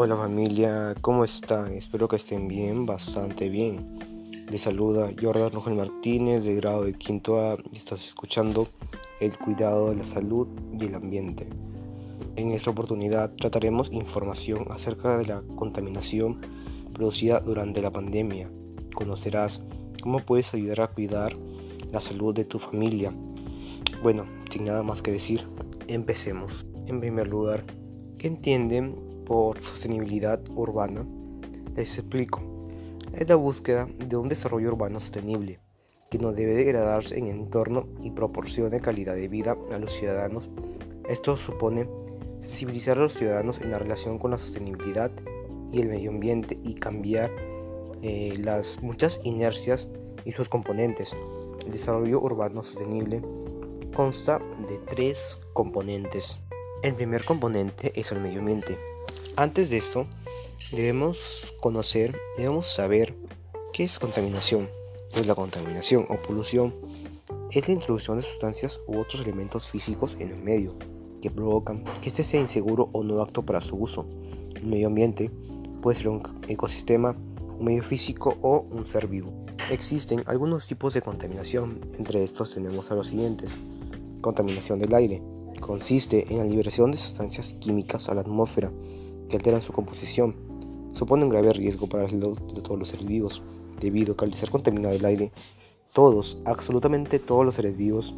Hola familia, ¿cómo están? Espero que estén bien, bastante bien. Les saluda Jordan Rogel Martínez de grado de quinto A y estás escuchando el cuidado de la salud y el ambiente. En esta oportunidad trataremos información acerca de la contaminación producida durante la pandemia. Conocerás cómo puedes ayudar a cuidar la salud de tu familia. Bueno, sin nada más que decir, empecemos. En primer lugar, ¿qué entienden por sostenibilidad urbana? Les explico. Es la búsqueda de un desarrollo urbano sostenible, que no debe degradarse en entorno y proporcione calidad de vida a los ciudadanos. Esto supone sensibilizar a los ciudadanos en la relación con la sostenibilidad y el medio ambiente y cambiar eh, las muchas inercias y sus componentes. El desarrollo urbano sostenible consta de tres componentes. El primer componente es el medio ambiente. Antes de esto, debemos conocer, debemos saber qué es contaminación. Pues la contaminación o polución es la introducción de sustancias u otros elementos físicos en el medio que provocan que éste sea inseguro o no apto para su uso. El medio ambiente puede ser un ecosistema, un medio físico o un ser vivo. Existen algunos tipos de contaminación, entre estos tenemos a los siguientes. Contaminación del aire. Consiste en la liberación de sustancias químicas a la atmósfera que alteran su composición. Supone un grave riesgo para la salud de todos los seres vivos, debido a que al ser contaminado el aire, todos, absolutamente todos los seres vivos,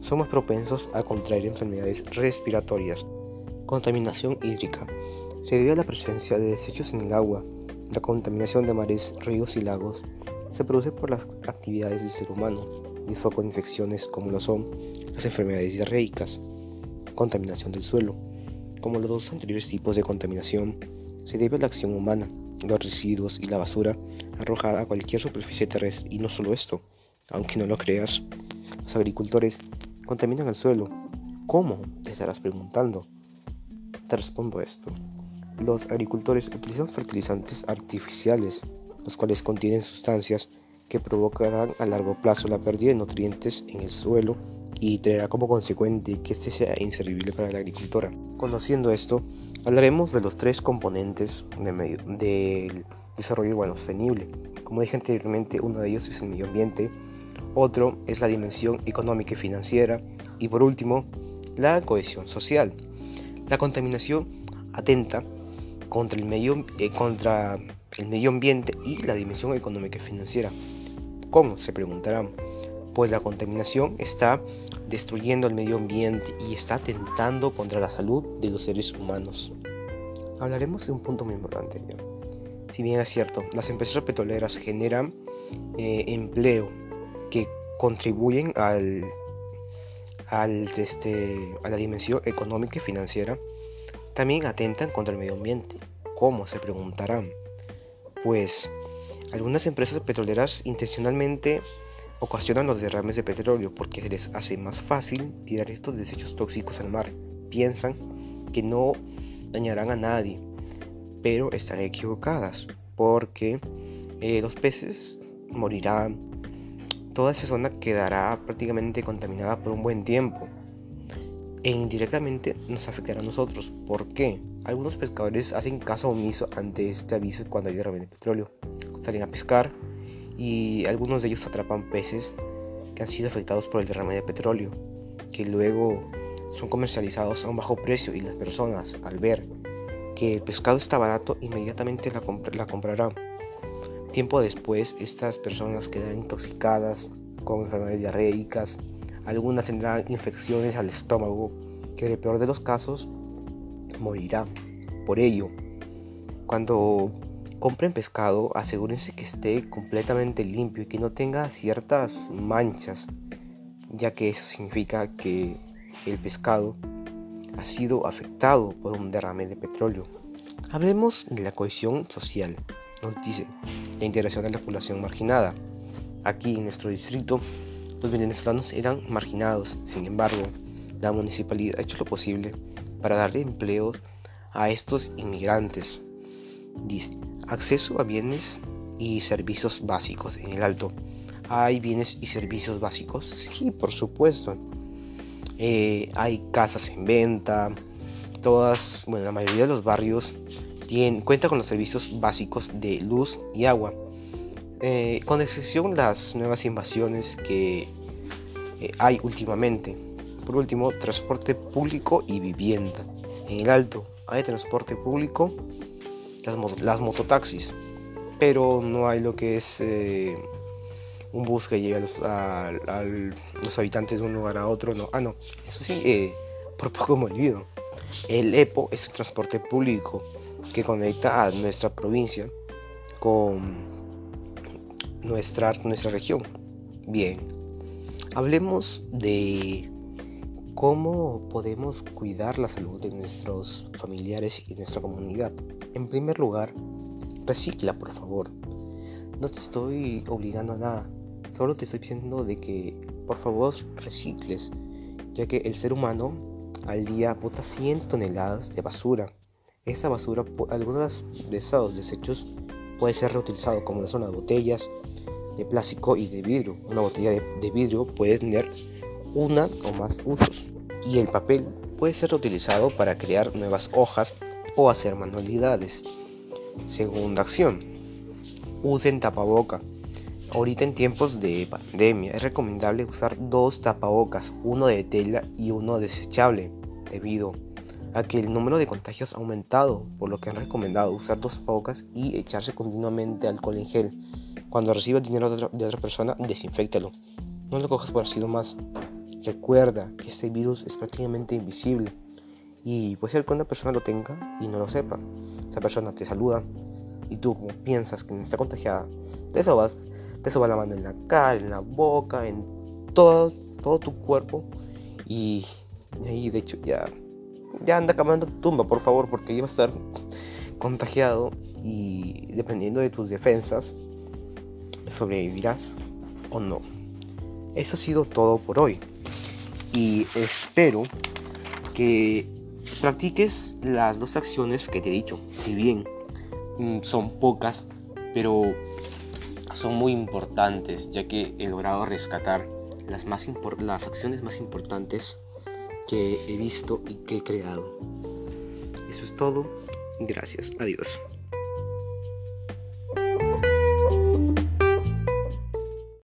somos propensos a contraer enfermedades respiratorias. Contaminación hídrica. Se debe a la presencia de desechos en el agua. La contaminación de mares, ríos y lagos se produce por las actividades del ser humano fue con infecciones como lo son las enfermedades diarreicas. Contaminación del suelo. Como los dos anteriores tipos de contaminación, se debe a la acción humana, los residuos y la basura arrojada a cualquier superficie terrestre. Y no solo esto, aunque no lo creas, los agricultores contaminan el suelo. ¿Cómo? Te estarás preguntando. Te respondo esto. Los agricultores utilizan fertilizantes artificiales, los cuales contienen sustancias que provocarán a largo plazo la pérdida de nutrientes en el suelo y traerá como consecuente que este sea inservible para la agricultora. Conociendo esto, hablaremos de los tres componentes del desarrollo urbano sostenible. Como dije anteriormente, uno de ellos es el medio ambiente, otro es la dimensión económica y financiera y por último, la cohesión social. La contaminación atenta contra el medio, eh, contra el medio ambiente y la dimensión económica y financiera. ¿Cómo? Se preguntarán. Pues la contaminación está destruyendo el medio ambiente y está atentando contra la salud de los seres humanos. Hablaremos de un punto muy importante. Si bien es cierto, las empresas petroleras generan eh, empleo que contribuyen este, a la dimensión económica y financiera, también atentan contra el medio ambiente. ¿Cómo? Se preguntarán. Pues algunas empresas petroleras intencionalmente ocasionan los derrames de petróleo porque se les hace más fácil tirar estos desechos tóxicos al mar. Piensan que no dañarán a nadie, pero están equivocadas porque eh, los peces morirán, toda esa zona quedará prácticamente contaminada por un buen tiempo e indirectamente nos afectará a nosotros. ¿Por qué? Algunos pescadores hacen caso omiso ante este aviso cuando hay derrame de petróleo. Salen a pescar y algunos de ellos atrapan peces que han sido afectados por el derrame de petróleo, que luego son comercializados a un bajo precio y las personas al ver que el pescado está barato inmediatamente la, la comprarán Tiempo después, estas personas quedan intoxicadas con enfermedades diarreicas, algunas tendrán infecciones al estómago, que en el peor de los casos morirán. Por ello, cuando compren pescado, asegúrense que esté completamente limpio y que no tenga ciertas manchas, ya que eso significa que el pescado ha sido afectado por un derrame de petróleo. Hablemos de la cohesión social nos dice la integración de la población marginada. Aquí en nuestro distrito los venezolanos eran marginados, sin embargo, la municipalidad ha hecho lo posible para darle empleos a estos inmigrantes. Dice, acceso a bienes y servicios básicos en el Alto. ¿Hay bienes y servicios básicos? Sí, por supuesto. Eh, hay casas en venta, todas, bueno, la mayoría de los barrios cuenta con los servicios básicos de luz y agua, eh, con excepción las nuevas invasiones que eh, hay últimamente. Por último, transporte público y vivienda. En el Alto hay transporte público, las, mototaxis, pero no hay lo que es eh, un bus que lleve a los, habitantes de un lugar a otro. No, ah, no, eso sí, por poco me olvido. El EPO es el transporte público que conecta a nuestra provincia con nuestra, nuestra región. Bien, hablemos de cómo podemos cuidar la salud de nuestros familiares y nuestra comunidad. En primer lugar, recicla, por favor. No te estoy obligando a nada, solo te estoy diciendo de que por favor recicles, ya que el ser humano al día bota 100 toneladas de basura esta basura, algunos de esos desechos puede ser reutilizado como son las botellas de plástico y de vidrio. Una botella de, vidrio puede tener una o más usos y el papel puede ser reutilizado para crear nuevas hojas o hacer manualidades. Segunda acción, usen tapaboca. Ahorita en tiempos de pandemia es recomendable usar dos tapabocas, uno de tela y uno desechable, debido a que el número de contagios ha aumentado, por lo que han recomendado usar dos tapabocas y echarse continuamente alcohol en gel. Cuando recibas dinero de otra, persona, desinfectalo. No lo cojas por sido más. Recuerda que este virus es prácticamente invisible y puede ser que una persona lo tenga y no lo sepa. Esa persona te saluda y tú como piensas que no está contagiada, te sobas, te soba la mano en la cara, en la boca, en todo, todo tu cuerpo y ahí de hecho ya ya anda caminando tu tumba, por favor, porque iba a estar contagiado y dependiendo de tus defensas, sobrevivirás o no. Eso ha sido todo por hoy. Y espero que practiques las dos acciones que te he dicho. Si bien mm, son pocas, pero son muy importantes, ya que he logrado rescatar las, más las acciones más importantes que he visto y que he creado. Eso es todo. Gracias. Adiós.